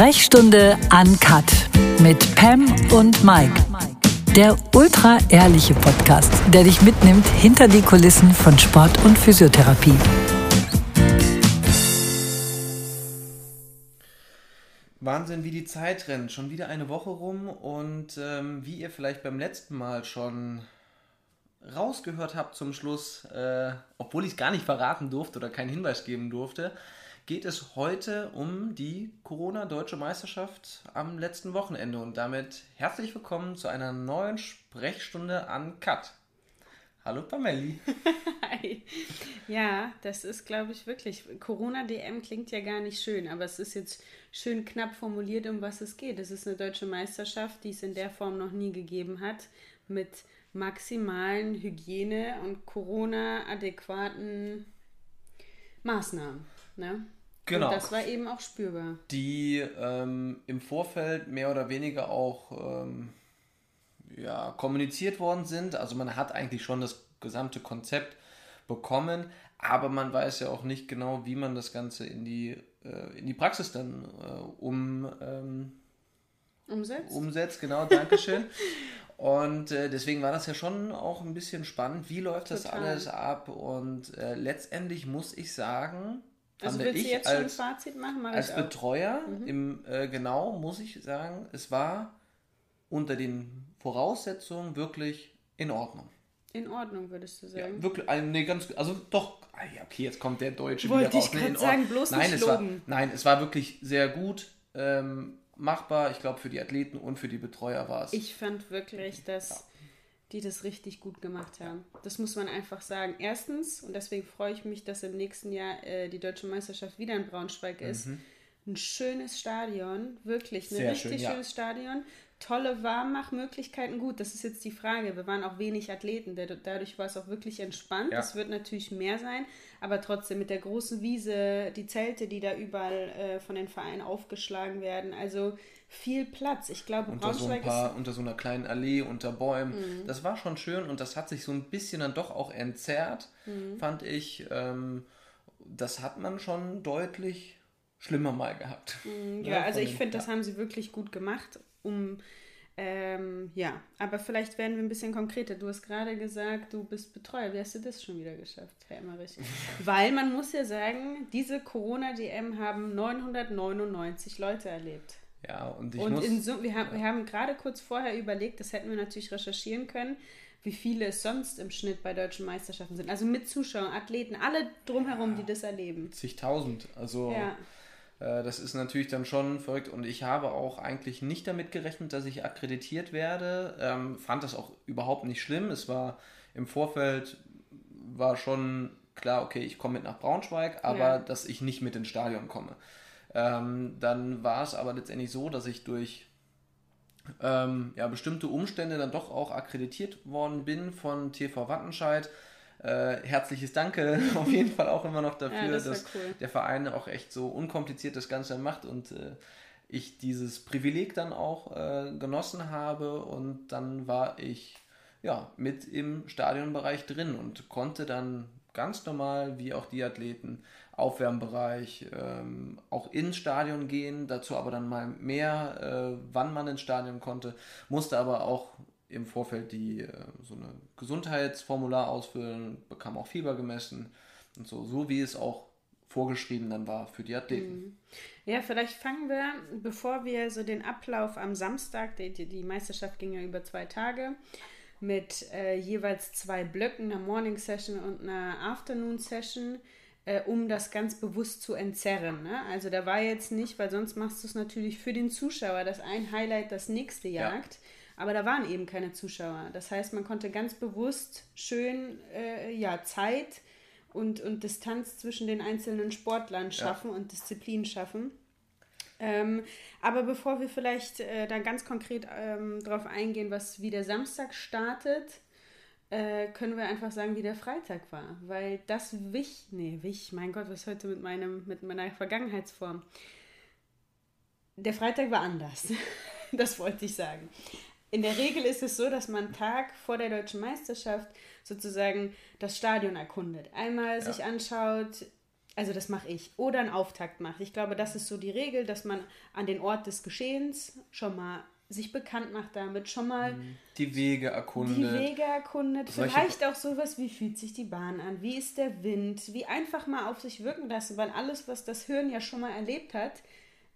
Sprechstunde Uncut mit Pam und Mike. Der ultra ehrliche Podcast, der dich mitnimmt hinter die Kulissen von Sport und Physiotherapie. Wahnsinn, wie die Zeit rennt. Schon wieder eine Woche rum und ähm, wie ihr vielleicht beim letzten Mal schon rausgehört habt zum Schluss, äh, obwohl ich es gar nicht verraten durfte oder keinen Hinweis geben durfte, geht es heute um die Corona-Deutsche Meisterschaft am letzten Wochenende und damit herzlich willkommen zu einer neuen Sprechstunde an Cut. Hallo Pameli. Hi. Ja, das ist, glaube ich, wirklich. Corona-DM klingt ja gar nicht schön, aber es ist jetzt schön knapp formuliert, um was es geht. Es ist eine deutsche Meisterschaft, die es in der Form noch nie gegeben hat, mit maximalen Hygiene- und Corona-adäquaten Maßnahmen. Ne? Genau. Und das war eben auch spürbar. Die ähm, im Vorfeld mehr oder weniger auch ähm, ja, kommuniziert worden sind. Also man hat eigentlich schon das gesamte Konzept bekommen, aber man weiß ja auch nicht genau, wie man das Ganze in die, äh, in die Praxis dann äh, um, ähm, umsetzt. Umsetzt, genau, Dankeschön. Und äh, deswegen war das ja schon auch ein bisschen spannend. Wie läuft Total. das alles ab? Und äh, letztendlich muss ich sagen, also willst du jetzt als, schon ein Fazit machen? Mach als Betreuer, mhm. im, äh, genau, muss ich sagen, es war unter den Voraussetzungen wirklich in Ordnung. In Ordnung, würdest du sagen? Ja, wirklich, also, nee, ganz, also doch, ah okay, jetzt kommt der Deutsche Wollte wieder raus. Wollte ich gerade sagen, bloß nein, nicht es war, Nein, es war wirklich sehr gut. Ähm, machbar. Ich glaube, für die Athleten und für die Betreuer war es. Ich fand wirklich, dass ja. Die das richtig gut gemacht haben. Das muss man einfach sagen. Erstens, und deswegen freue ich mich, dass im nächsten Jahr äh, die deutsche Meisterschaft wieder in Braunschweig ist. Mhm. Ein schönes Stadion, wirklich, ein richtig schön, schönes ja. Stadion tolle Warmmachmöglichkeiten. Gut, das ist jetzt die Frage. Wir waren auch wenig Athleten, dadurch war es auch wirklich entspannt. Es ja. wird natürlich mehr sein, aber trotzdem mit der großen Wiese, die Zelte, die da überall äh, von den Vereinen aufgeschlagen werden. Also viel Platz. Ich glaube, unter so ein paar, unter so einer kleinen Allee, unter Bäumen. Mhm. Das war schon schön und das hat sich so ein bisschen dann doch auch entzerrt, mhm. fand ich. Ähm, das hat man schon deutlich schlimmer mal gehabt. Mhm, ja, ja, also ich finde, das haben sie wirklich gut gemacht um ähm, ja, aber vielleicht werden wir ein bisschen konkreter. Du hast gerade gesagt, du bist Betreuer. Wie hast du das schon wieder geschafft, Herr Emmerich? Weil man muss ja sagen, diese Corona-DM haben 999 Leute erlebt. Ja, und ich und muss... So, wir, haben, wir haben gerade kurz vorher überlegt, das hätten wir natürlich recherchieren können, wie viele es sonst im Schnitt bei deutschen Meisterschaften sind. Also mit Zuschauern, Athleten, alle drumherum, ja, die das erleben. Zigtausend. Also... Ja. Äh, das ist natürlich dann schon verrückt und ich habe auch eigentlich nicht damit gerechnet, dass ich akkreditiert werde. Ähm, fand das auch überhaupt nicht schlimm. Es war im Vorfeld war schon klar, okay, ich komme mit nach Braunschweig, aber ja. dass ich nicht mit ins Stadion komme. Ähm, dann war es aber letztendlich so, dass ich durch ähm, ja, bestimmte Umstände dann doch auch akkreditiert worden bin von TV Wattenscheid äh, herzliches Danke auf jeden Fall auch immer noch dafür, ja, das dass cool. der Verein auch echt so unkompliziert das Ganze macht und äh, ich dieses Privileg dann auch äh, genossen habe und dann war ich ja mit im Stadionbereich drin und konnte dann ganz normal wie auch die Athleten Aufwärmbereich ähm, auch ins Stadion gehen, dazu aber dann mal mehr, äh, wann man ins Stadion konnte, musste aber auch im Vorfeld die äh, so eine Gesundheitsformular ausfüllen, bekam auch Fieber gemessen und so, so wie es auch vorgeschrieben dann war für die Athleten. Mhm. Ja, vielleicht fangen wir, bevor wir so den Ablauf am Samstag, die, die Meisterschaft ging ja über zwei Tage, mit äh, jeweils zwei Blöcken, einer Morning Session und einer Afternoon Session, äh, um das ganz bewusst zu entzerren. Ne? Also da war jetzt nicht, weil sonst machst du es natürlich für den Zuschauer, dass ein Highlight das nächste jagt. Ja. Aber da waren eben keine Zuschauer. Das heißt, man konnte ganz bewusst schön äh, ja, Zeit und, und Distanz zwischen den einzelnen Sportlern schaffen ja. und Disziplinen schaffen. Ähm, aber bevor wir vielleicht äh, dann ganz konkret ähm, darauf eingehen, was wie der Samstag startet, äh, können wir einfach sagen, wie der Freitag war. Weil das wich, nee, wich, mein Gott, was heute mit, meinem, mit meiner Vergangenheitsform. Der Freitag war anders. das wollte ich sagen in der Regel ist es so, dass man Tag vor der deutschen Meisterschaft sozusagen das Stadion erkundet. Einmal ja. sich anschaut, Also das mache ich. Oder einen Auftakt macht. Ich glaube, das ist so die Regel, dass man an den Ort des Geschehens schon mal sich bekannt macht damit, schon mal mhm. die Wege erkundet. Die Wege erkundet. Vielleicht auch sowas, wie fühlt sich die Bahn an, wie ist der Wind, wie einfach mal auf sich wirken lassen, weil alles, was das Hirn ja schon mal erlebt hat,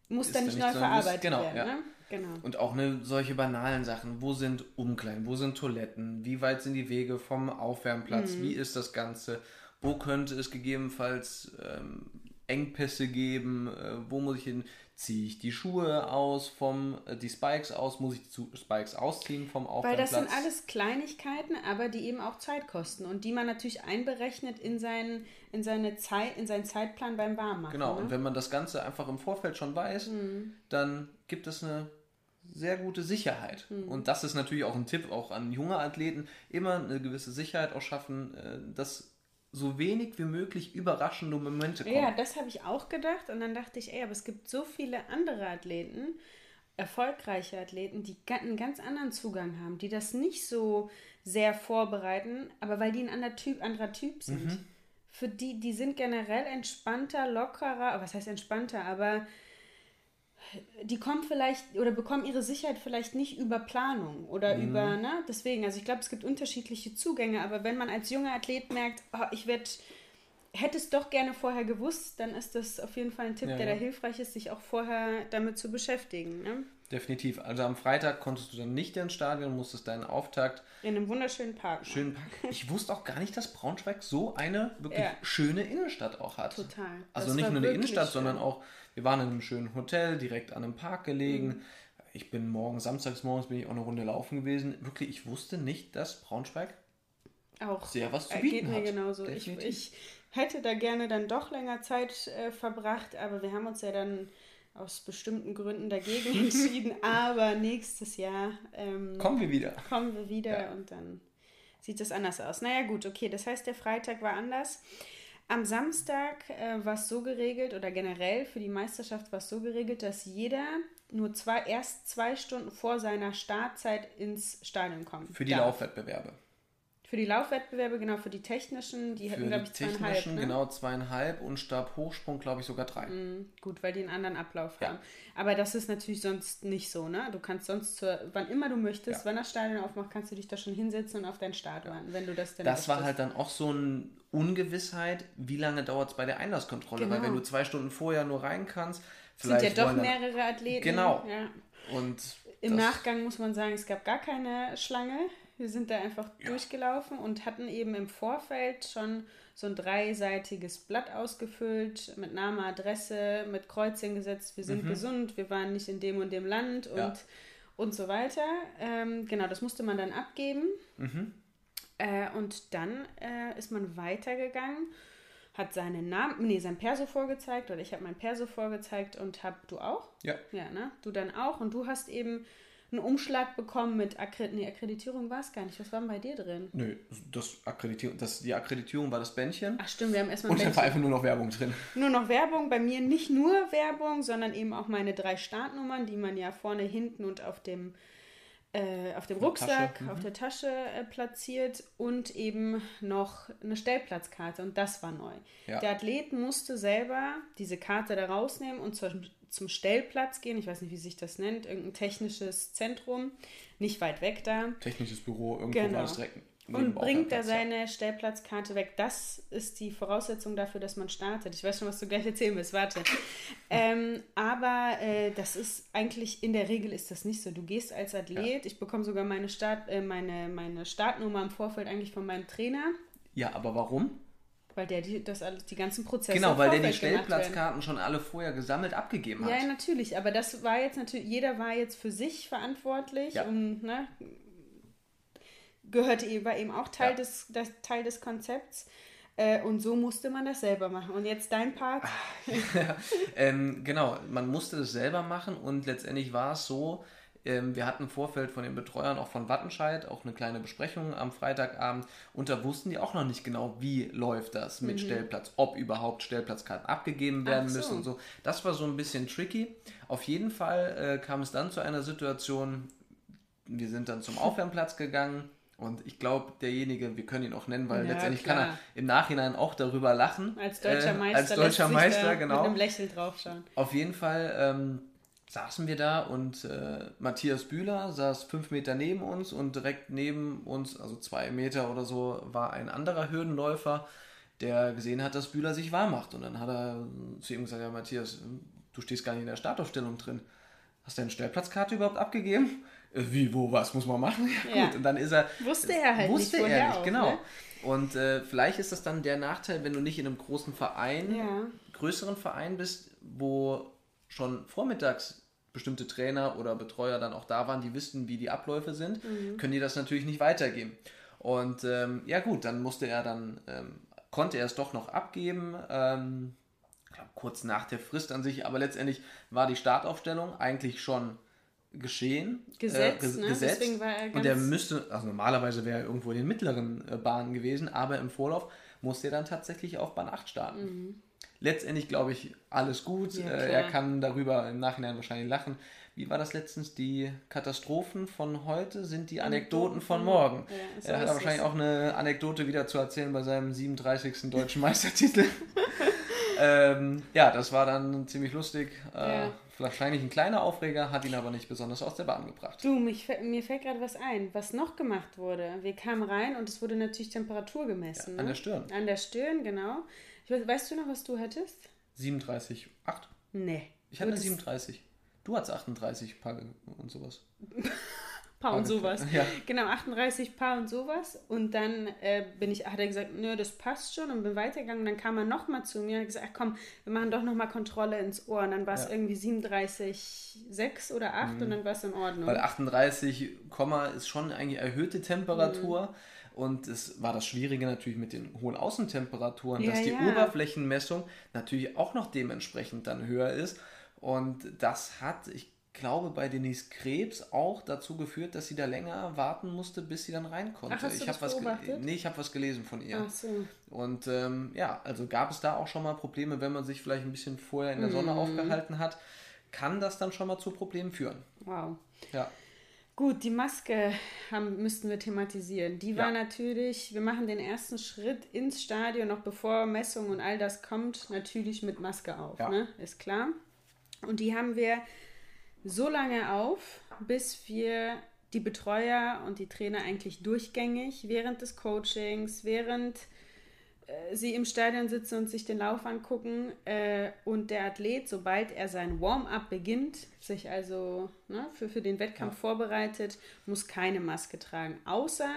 muss dann nicht neu verarbeitet genau, werden. Ja. Ne? Genau. Und auch eine, solche banalen Sachen. Wo sind Umkleiden? Wo sind Toiletten? Wie weit sind die Wege vom Aufwärmplatz? Mhm. Wie ist das Ganze? Wo könnte es gegebenenfalls ähm, Engpässe geben? Äh, wo muss ich hin? Ziehe ich die Schuhe aus vom, äh, die Spikes aus? Muss ich die Spikes ausziehen vom Aufwärmplatz? Weil das sind alles Kleinigkeiten, aber die eben auch Zeit kosten und die man natürlich einberechnet in seinen, in seine Zeit, in seinen Zeitplan beim Warmmachen. Genau, ne? und wenn man das Ganze einfach im Vorfeld schon weiß, mhm. dann gibt es eine sehr gute Sicherheit. Mhm. Und das ist natürlich auch ein Tipp auch an junge Athleten, immer eine gewisse Sicherheit auch schaffen, äh, dass so wenig wie möglich überraschende Momente kommen. Ja, das habe ich auch gedacht und dann dachte ich, ey, aber es gibt so viele andere Athleten, erfolgreiche Athleten, die einen ganz anderen Zugang haben, die das nicht so sehr vorbereiten, aber weil die ein anderer Typ, anderer typ sind. Mhm. Für die, die sind generell entspannter, lockerer, was heißt entspannter, aber die kommen vielleicht oder bekommen ihre Sicherheit vielleicht nicht über Planung oder mhm. über, ne? Deswegen, also ich glaube, es gibt unterschiedliche Zugänge, aber wenn man als junger Athlet merkt, oh, ich werde hätte es doch gerne vorher gewusst, dann ist das auf jeden Fall ein Tipp, ja, der ja. da hilfreich ist, sich auch vorher damit zu beschäftigen. Ne? Definitiv. Also am Freitag konntest du dann nicht ins Stadion, musstest deinen Auftakt. In einem wunderschönen Park. Schönen Park. Ich wusste auch gar nicht, dass Braunschweig so eine wirklich ja. schöne Innenstadt auch hat. Total. Also das nicht nur eine Innenstadt, schön. sondern auch wir waren in einem schönen Hotel, direkt an einem Park gelegen. Mhm. Ich bin morgen, samstags morgens bin ich auch eine Runde laufen gewesen. Wirklich, ich wusste nicht, dass Braunschweig auch sehr was zu bieten geht mir hat. genauso. Ich, ich, hätte da gerne dann doch länger Zeit äh, verbracht, aber wir haben uns ja dann aus bestimmten Gründen dagegen entschieden. aber nächstes Jahr ähm, kommen wir wieder. Kommen wir wieder ja. und dann sieht es anders aus. Naja gut, okay, das heißt, der Freitag war anders. Am Samstag äh, war es so geregelt oder generell für die Meisterschaft war es so geregelt, dass jeder nur zwei, erst zwei Stunden vor seiner Startzeit ins Stadion kommt. Für die darf. Laufwettbewerbe. Für die Laufwettbewerbe, genau, für die technischen, die hätten, glaube ich, zweieinhalb. Ne? genau, zweieinhalb und Stabhochsprung, glaube ich, sogar drei. Mm, gut, weil die einen anderen Ablauf ja. haben. Aber das ist natürlich sonst nicht so, ne? Du kannst sonst, zur, wann immer du möchtest, ja. wenn das Stadion aufmacht, kannst du dich da schon hinsetzen und auf deinen Start warten, wenn du das denn Das war halt dann auch so eine Ungewissheit, wie lange dauert es bei der Einlasskontrolle, genau. weil wenn du zwei Stunden vorher nur rein kannst, vielleicht. Sind ja doch mehrere Athleten. Genau. Ja. Und im Nachgang muss man sagen, es gab gar keine Schlange. Wir sind da einfach ja. durchgelaufen und hatten eben im Vorfeld schon so ein dreiseitiges Blatt ausgefüllt mit Name, Adresse, mit Kreuzchen gesetzt. Wir sind mhm. gesund, wir waren nicht in dem und dem Land und, ja. und so weiter. Ähm, genau, das musste man dann abgeben. Mhm. Äh, und dann äh, ist man weitergegangen, hat seinen Namen, nee, sein Perso vorgezeigt oder ich habe mein Perso vorgezeigt und hab du auch? Ja. Ja, ne? Du dann auch und du hast eben einen Umschlag bekommen mit Akkreditierung. Nee, Akkreditierung war es gar nicht. Was war denn bei dir drin? Nö, das Akkreditierung, das, die Akkreditierung war das Bändchen. Ach stimmt, wir haben erstmal Und da war einfach nur noch Werbung drin. Nur noch Werbung. Bei mir nicht nur Werbung, sondern eben auch meine drei Startnummern, die man ja vorne, hinten und auf dem äh, auf dem Rucksack, mhm. auf der Tasche äh, platziert und eben noch eine Stellplatzkarte und das war neu. Ja. Der Athlet musste selber diese Karte da rausnehmen und zur, zum Stellplatz gehen, ich weiß nicht, wie sich das nennt, irgendein technisches Zentrum, nicht weit weg da. Technisches Büro, irgendwo genau. war direkt und bringt er seine ja. Stellplatzkarte weg. Das ist die Voraussetzung dafür, dass man startet. Ich weiß schon, was du gleich erzählen willst. Warte. ähm, aber äh, das ist eigentlich, in der Regel ist das nicht so. Du gehst als Athlet, ja. ich bekomme sogar meine, Start, äh, meine, meine Startnummer im Vorfeld eigentlich von meinem Trainer. Ja, aber warum? Weil der die, das alles, die ganzen Prozesse Genau, weil der die Stellplatzkarten schon alle vorher gesammelt abgegeben hat. Ja, natürlich. Aber das war jetzt natürlich, jeder war jetzt für sich verantwortlich ja. und ne, gehörte eben, war eben auch Teil, ja. des, das, Teil des Konzepts. Äh, und so musste man das selber machen. Und jetzt dein Part. ja, ähm, genau, man musste das selber machen und letztendlich war es so, ähm, wir hatten im Vorfeld von den Betreuern auch von Wattenscheid auch eine kleine Besprechung am Freitagabend und da wussten die auch noch nicht genau, wie läuft das mit mhm. Stellplatz, ob überhaupt Stellplatzkarten abgegeben werden so. müssen und so. Das war so ein bisschen tricky. Auf jeden Fall äh, kam es dann zu einer Situation, wir sind dann zum Aufwärmplatz gegangen Und ich glaube, derjenige, wir können ihn auch nennen, weil ja, letztendlich klar. kann er im Nachhinein auch darüber lachen. Als deutscher Meister. Äh, als deutscher Meister, genau. Mit einem Lächeln draufschauen. Auf jeden Fall ähm, saßen wir da und äh, Matthias Bühler saß fünf Meter neben uns und direkt neben uns, also zwei Meter oder so, war ein anderer Hürdenläufer, der gesehen hat, dass Bühler sich warm macht. Und dann hat er zu ihm gesagt, ja Matthias, du stehst gar nicht in der Startaufstellung drin. Hast du deine Stellplatzkarte überhaupt abgegeben? Äh, wie, wo, was muss man machen? Ja, ja. gut. Und dann ist er. Wusste er halt wusste nicht. er nicht, auch, genau. Ne? Und äh, vielleicht ist das dann der Nachteil, wenn du nicht in einem großen Verein, ja. größeren Verein bist, wo schon vormittags bestimmte Trainer oder Betreuer dann auch da waren, die wissen, wie die Abläufe sind, mhm. können die das natürlich nicht weitergeben. Und ähm, ja gut, dann musste er dann, ähm, konnte er es doch noch abgeben, ähm, glaub, kurz nach der Frist an sich, aber letztendlich war die Startaufstellung eigentlich schon geschehen. Gesetzt, äh, ne? gesetzt. Deswegen war er Und er müsste, also normalerweise wäre er irgendwo in den mittleren äh, Bahnen gewesen, aber im Vorlauf musste er dann tatsächlich auf Bahn 8 starten. Mhm letztendlich glaube ich, alles gut. Ja, äh, er kann darüber im Nachhinein wahrscheinlich lachen. Wie war das letztens? Die Katastrophen von heute sind die Anekdoten, von morgen. Ja, er hat wahrscheinlich auch eine Anekdote wieder zu erzählen bei seinem 37. deutschen Meistertitel. ähm, ja, das war dann ziemlich lustig. Äh, wahrscheinlich ein kleiner Aufreger, hat ihn aber nicht besonders aus der Bahn gebracht. Du, mich, mir fällt gerade was ein, was noch gemacht wurde. Wir kamen rein und es wurde natürlich Temperatur gemessen. Ja, an ne? der Stirn. An der Stirn, genau. Weiß, weißt du noch, was du hattest? 37,8. Nee. Ich hatte 37. Du hattest 38 Paar und sowas. Paar und sowas. Ja. Genau, 38 Paar und sowas. Und dann äh, bin ich, hat er gesagt, nö, das passt schon und bin weitergegangen. Und dann kam er nochmal zu mir und hat gesagt, ach komm, wir machen doch nochmal Kontrolle ins Ohr. Und dann war es ja. irgendwie 37,6 oder 8 mhm. und dann war es in Ordnung. Weil 38, ist schon eigentlich erhöhte Temperatur. Mhm. Und es war das Schwierige natürlich mit den hohen Außentemperaturen, ja, dass die ja. Oberflächenmessung natürlich auch noch dementsprechend dann höher ist. Und das hat, ich glaube, bei Denise Krebs auch dazu geführt, dass sie da länger warten musste, bis sie dann rein konnte. Ach, hast ich habe was, nee, ich habe was gelesen von ihr. Ach so. Und ähm, ja, also gab es da auch schon mal Probleme, wenn man sich vielleicht ein bisschen vorher in der Sonne mm. aufgehalten hat, kann das dann schon mal zu Problemen führen. Wow. Ja. Gut, die Maske haben, müssten wir thematisieren. Die war ja. natürlich, wir machen den ersten Schritt ins Stadion, noch bevor Messung und all das kommt, natürlich mit Maske auf, ja. ne? ist klar. Und die haben wir so lange auf, bis wir die Betreuer und die Trainer eigentlich durchgängig während des Coachings, während äh, sie im Stadion sitzen und sich den Lauf angucken äh, und der Athlet, sobald er sein Warm-up beginnt, sich also ne, für, für den Wettkampf ja. vorbereitet, muss keine Maske tragen. Außer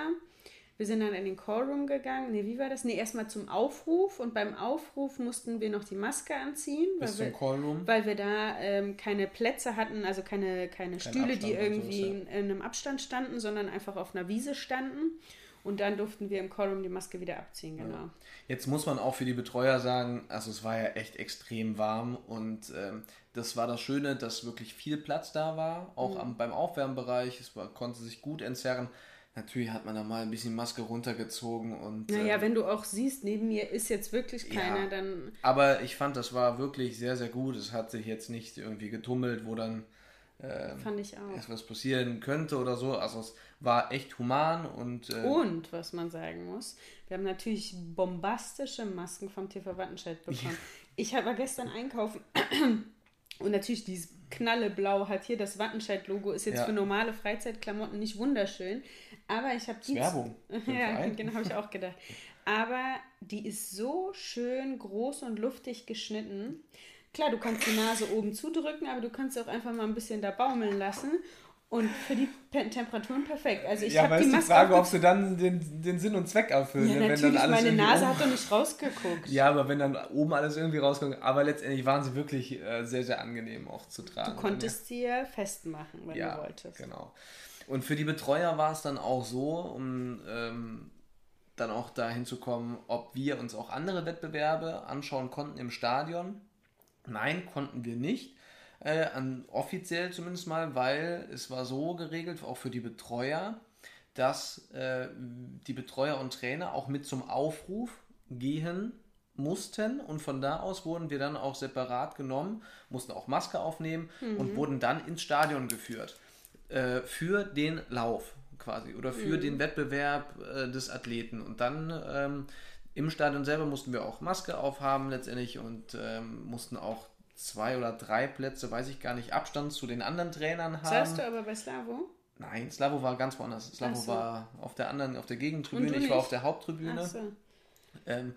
wir sind dann in den Callroom gegangen. Nee, wie war das? Nee, erstmal zum Aufruf und beim Aufruf mussten wir noch die Maske anziehen. Bis weil zum Callroom. Weil wir da ähm, keine Plätze hatten, also keine, keine Stühle, Abstand die irgendwie so, in, in einem Abstand standen, sondern einfach auf einer Wiese standen. Und dann durften wir im Callroom die Maske wieder abziehen, genau. Ja. Jetzt muss man auch für die Betreuer sagen, also es war ja echt extrem warm und ähm, das war das Schöne, dass wirklich viel Platz da war, auch mhm. am, beim Aufwärmbereich. Es war, konnte sich gut entzerren. Natürlich hat man da mal ein bisschen Maske runtergezogen und. Naja, ähm, wenn du auch siehst, neben mir ist jetzt wirklich keiner, ja, dann. Aber ich fand, das war wirklich sehr, sehr gut. Es hat sich jetzt nicht irgendwie getummelt, wo dann ähm, Fand ich auch. etwas passieren könnte oder so. Also es war echt human und. Äh, und was man sagen muss, wir haben natürlich bombastische Masken vom TV Wattenscheid bekommen. Ja. Ich war gestern einkaufen und natürlich dieses knalleblau hat hier das Wattenscheid-Logo, ist jetzt ja. für normale Freizeitklamotten nicht wunderschön. Aber ich habe die. Werbung. ja, genau, habe ich auch gedacht. Aber die ist so schön groß und luftig geschnitten. Klar, du kannst die Nase oben zudrücken, aber du kannst auch einfach mal ein bisschen da baumeln lassen. Und für die Temperaturen perfekt. Also ich ja, habe die Maske. die Frage, ob du dann den, den Sinn und Zweck erfüllen. Ja, natürlich, dann alles meine Nase hat doch nicht rausgeguckt. Ja, aber wenn dann oben alles irgendwie rauskommt. Aber letztendlich waren sie wirklich äh, sehr, sehr angenehm auch zu tragen. Du konntest sie ja festmachen, wenn ja, du wolltest. genau. Und für die Betreuer war es dann auch so, um ähm, dann auch dahin zu kommen, ob wir uns auch andere Wettbewerbe anschauen konnten im Stadion. Nein, konnten wir nicht. Äh, an, offiziell zumindest mal, weil es war so geregelt, auch für die Betreuer, dass äh, die Betreuer und Trainer auch mit zum Aufruf gehen mussten und von da aus wurden wir dann auch separat genommen, mussten auch Maske aufnehmen mhm. und wurden dann ins Stadion geführt äh, für den Lauf. quasi oder für mhm. den Wettbewerb äh, des Athleten. Und dann ähm, im Stadion selber mussten wir auch Maske aufhaben letztendlich und ähm, mussten auch zwei oder drei Plätze, weiß ich gar nicht, Abstand zu den anderen Trainern haben. Sagst du aber bei Slavo? Nein, Slavo war ganz woanders. Slavo so. war auf der anderen, auf der Gegentribüne, ich war auf der Haupttribüne. So. Ähm,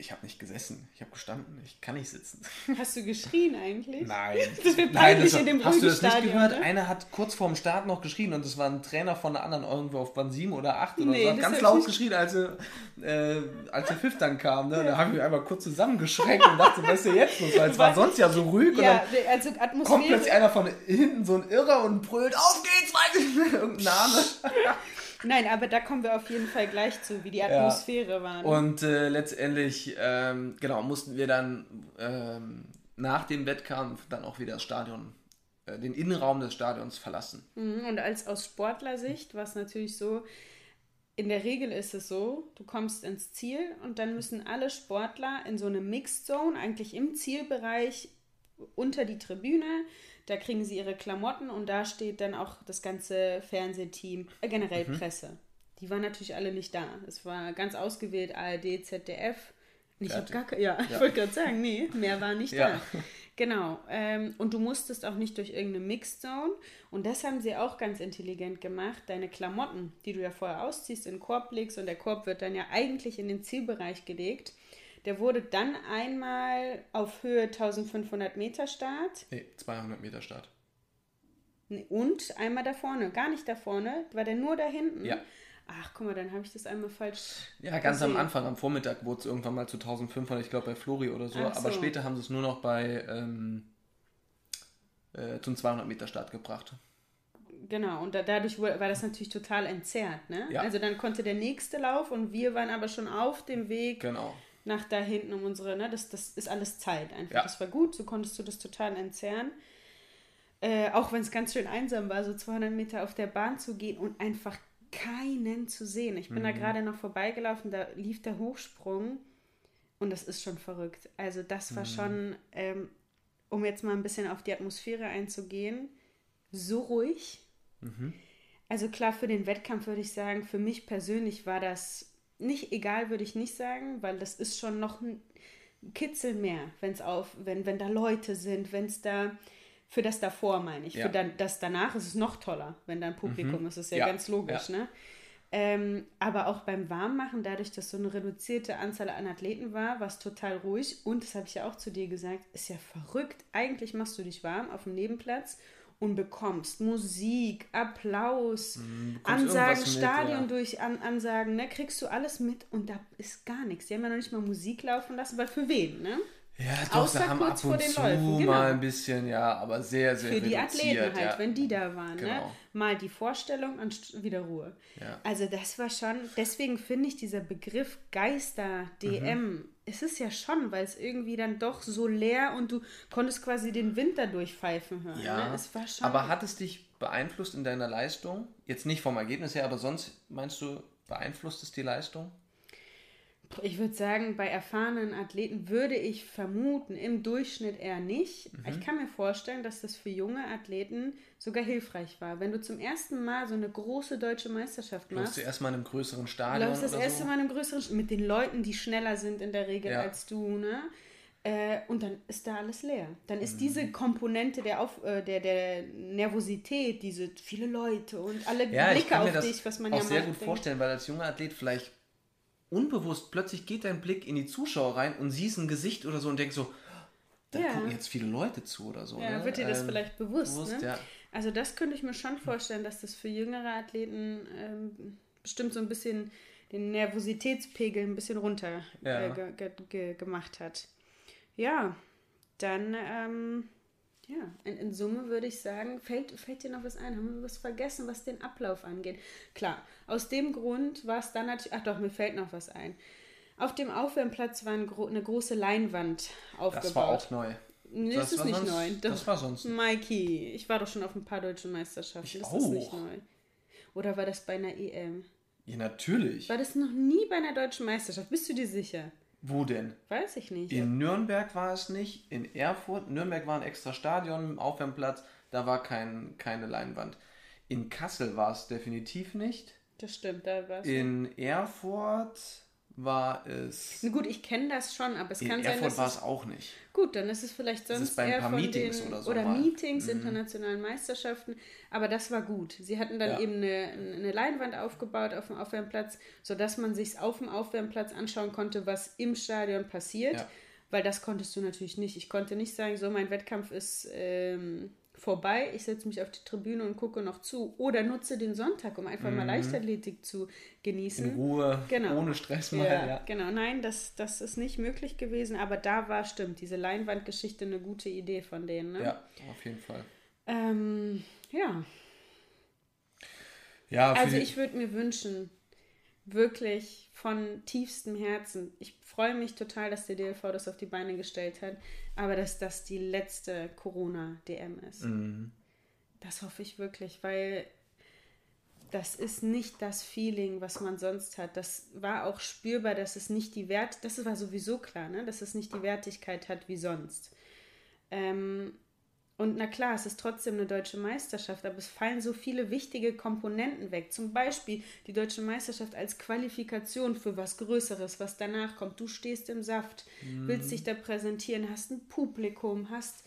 ich habe nicht gesessen, ich habe gestanden, ich kann nicht sitzen. Hast du geschrien eigentlich? Nein. Das wird Nein, das, in dem Hast du das nicht gehört? Oder? Einer hat kurz vorm Start noch geschrien und das war ein Trainer von der anderen irgendwo auf Band 7 oder 8 oder nee, so. Hat ganz laut geschrien, als, äh, als der Pfiff dann kam. Ne? Ja. Da habe ich mich einmal kurz zusammengeschreckt und dachte, was ist denn jetzt los? Weil es war sonst ja so ruhig ja, und dann also kommt plötzlich einer von hinten, so ein Irrer und brüllt, auf geht's, weiß ich nicht, irgendein Name. Nein, aber da kommen wir auf jeden Fall gleich zu, wie die Atmosphäre ja. war. Ne? Und äh, letztendlich, ähm, genau, mussten wir dann ähm, nach dem Wettkampf dann auch wieder das Stadion, äh, den Innenraum des Stadions verlassen. Mhm, und als aus Sportlersicht war es natürlich so, in der Regel ist es so, du kommst ins Ziel und dann müssen alle Sportler in so eine Mixed Zone, eigentlich im Zielbereich, unter die Tribüne da kriegen sie ihre Klamotten und da steht dann auch das ganze Fernsehteam, äh, generell mhm. Presse. Die waren natürlich alle nicht da. Es war ganz ausgewählt ARD, ZDF. Ich habe gar ja, ja, ich wollte gerade sagen, nee, mehr war nicht ja. da. Genau. Ähm, und du musstest auch nicht durch irgendeine Mixzone. Und das haben sie auch ganz intelligent gemacht. Deine Klamotten, die du ja vorher ausziehst, in den Korb legst und der Korb wird dann ja eigentlich in den Zielbereich gelegt. Der wurde dann einmal auf Höhe 1500 Meter Start. Nee, 200 Meter Start. Und einmal da vorne, gar nicht da vorne, war der nur da hinten. Ja. Ach, guck mal, dann habe ich das einmal falsch. Ja, ganz gesehen. am Anfang, am Vormittag wurde es irgendwann mal zu 1500, ich glaube bei Flori oder so. so. Aber später haben sie es nur noch bei ähm, äh, zum 200 Meter Start gebracht. Genau, und da, dadurch war das natürlich total entzerrt. Ne? Ja. Also dann konnte der nächste Lauf und wir waren aber schon auf dem Weg. Genau nach da hinten um unsere, ne, das, das ist alles Zeit einfach. Ja. Das war gut, so konntest du das total entzerren. Äh, auch wenn es ganz schön einsam war, so 200 Meter auf der Bahn zu gehen und einfach keinen zu sehen. Ich bin mhm. da gerade noch vorbeigelaufen, da lief der Hochsprung und das ist schon verrückt. Also das war mhm. schon, ähm, um jetzt mal ein bisschen auf die Atmosphäre einzugehen, so ruhig. Mhm. Also klar, für den Wettkampf würde ich sagen, für mich persönlich war das nicht egal, würde ich nicht sagen, weil das ist schon noch ein Kitzel mehr, wenn es auf, wenn, wenn da Leute sind, wenn es da, für das davor meine ich, ja. für dann, das danach ist es noch toller, wenn da ein Publikum mhm. ist, ist ja, ja, ganz logisch, ja. ne? Ähm, aber auch beim Warmmachen, dadurch, dass so eine reduzierte Anzahl an Athleten war, war es total ruhig. Und das habe ich ja auch zu dir gesagt, ist ja verrückt. Eigentlich machst du dich warm auf dem Nebenplatz und bekommst Musik, Applaus, mhm, Ansagen, Stadion mit, ja. durch An Ansagen, ne, kriegst du alles mit und da ist gar nichts. Die haben ja noch nicht mal Musik laufen lassen, weil für wen, ne? Ja, doch, Außer haben kurz ab und zu Läufen, genau. mal ein bisschen, ja, aber sehr, sehr Für die Athleten halt, ja. wenn die da waren, ne? genau. ne? Mal die Vorstellung und wieder Ruhe. Ja. Also das war schon, deswegen finde ich dieser Begriff Geister-DM, mhm. Es ist ja schon, weil es irgendwie dann doch so leer und du konntest quasi den Winter durchpfeifen hören. Ja, ne? es war schon aber hat es dich beeinflusst in deiner Leistung? Jetzt nicht vom Ergebnis her, aber sonst meinst du, beeinflusst es die Leistung? Ich würde sagen, bei erfahrenen Athleten würde ich vermuten, im Durchschnitt eher nicht. Mhm. Ich kann mir vorstellen, dass das für junge Athleten sogar hilfreich war. Wenn du zum ersten Mal so eine große deutsche Meisterschaft machst. Läufst du erstmal in einem größeren Stadion? Läufst das erste so? Mal in einem größeren mit den Leuten, die schneller sind in der Regel ja. als du, ne? Äh, und dann ist da alles leer. Dann ist mhm. diese Komponente der, Auf, äh, der, der Nervosität, diese viele Leute und alle ja, Blicke auf dich, was man ja auch sehr gut denkt. vorstellen, weil als junger Athlet vielleicht unbewusst plötzlich geht dein Blick in die Zuschauer rein und siehst ein Gesicht oder so und denkst so, da ja. gucken jetzt viele Leute zu oder so. Ja, ne? wird dir das ähm, vielleicht bewusst. bewusst ne? ja. Also das könnte ich mir schon vorstellen, dass das für jüngere Athleten ähm, bestimmt so ein bisschen den Nervositätspegel ein bisschen runter ja. äh, ge ge gemacht hat. Ja, dann ähm, ja, in, in, Summe würde ich sagen, fällt, fällt dir noch was ein? Haben wir was vergessen, was den Ablauf angeht? Klar, aus dem Grund war es dann natürlich, ach doch, mir fällt noch was ein. Auf dem Aufwärmplatz war ein gro eine große Leinwand aufgebaut. Das war auch neu. Nee, das, ist nicht sonst, neu. Das, das, war sonst. Mikey, ich war doch schon auf ein paar deutschen Meisterschaften. Ich das auch. ist nicht neu. Oder war das bei einer EM? Ja, natürlich. War das noch nie bei einer deutschen Meisterschaft? Bist du dir sicher? Wo denn? Weiß ich nicht. In Nürnberg war es nicht, in Erfurt. Nürnberg war ein extra Stadion, Aufwärmplatz, da war kein, keine Leinwand. In Kassel war es definitiv nicht. Das stimmt, da war es. In Erfurt war es. Na gut, ich kenne das schon, aber es kann Erfurt sein, dass war es auch nicht. Gut, dann ist es vielleicht sonst es ist bei ein paar Meetings den, oder so. Oder mal. Meetings, mhm. internationalen Meisterschaften. Aber das war gut. Sie hatten dann ja. eben eine, eine Leinwand aufgebaut auf dem Aufwärmplatz, sodass man sich auf dem Aufwärmplatz anschauen konnte, was im Stadion passiert. Ja. Weil das konntest du natürlich nicht. Ich konnte nicht sagen, so mein Wettkampf ist ähm, vorbei, ich setze mich auf die Tribüne und gucke noch zu. Oder nutze den Sonntag, um einfach mhm. mal Leichtathletik zu genießen. In Ruhe, genau. ohne Stress mal. Ja, ja. Genau, nein, das, das ist nicht möglich gewesen, aber da war, stimmt, diese Leinwandgeschichte eine gute Idee von denen. Ne? Ja, auf jeden Fall. Ähm, ja. Ja, also ich würde mir wünschen, wirklich von tiefstem Herzen. Ich freue mich total, dass der DLV das auf die Beine gestellt hat, aber dass das die letzte Corona-DM ist. Mhm. Das hoffe ich wirklich, weil das ist nicht das Feeling, was man sonst hat. Das war auch spürbar, dass es nicht die Wert, das war sowieso klar, ne? dass es nicht die Wertigkeit hat wie sonst. Ähm, und na klar, es ist trotzdem eine deutsche Meisterschaft, aber es fallen so viele wichtige Komponenten weg. Zum Beispiel die deutsche Meisterschaft als Qualifikation für was Größeres, was danach kommt. Du stehst im Saft, mhm. willst dich da präsentieren, hast ein Publikum, hast.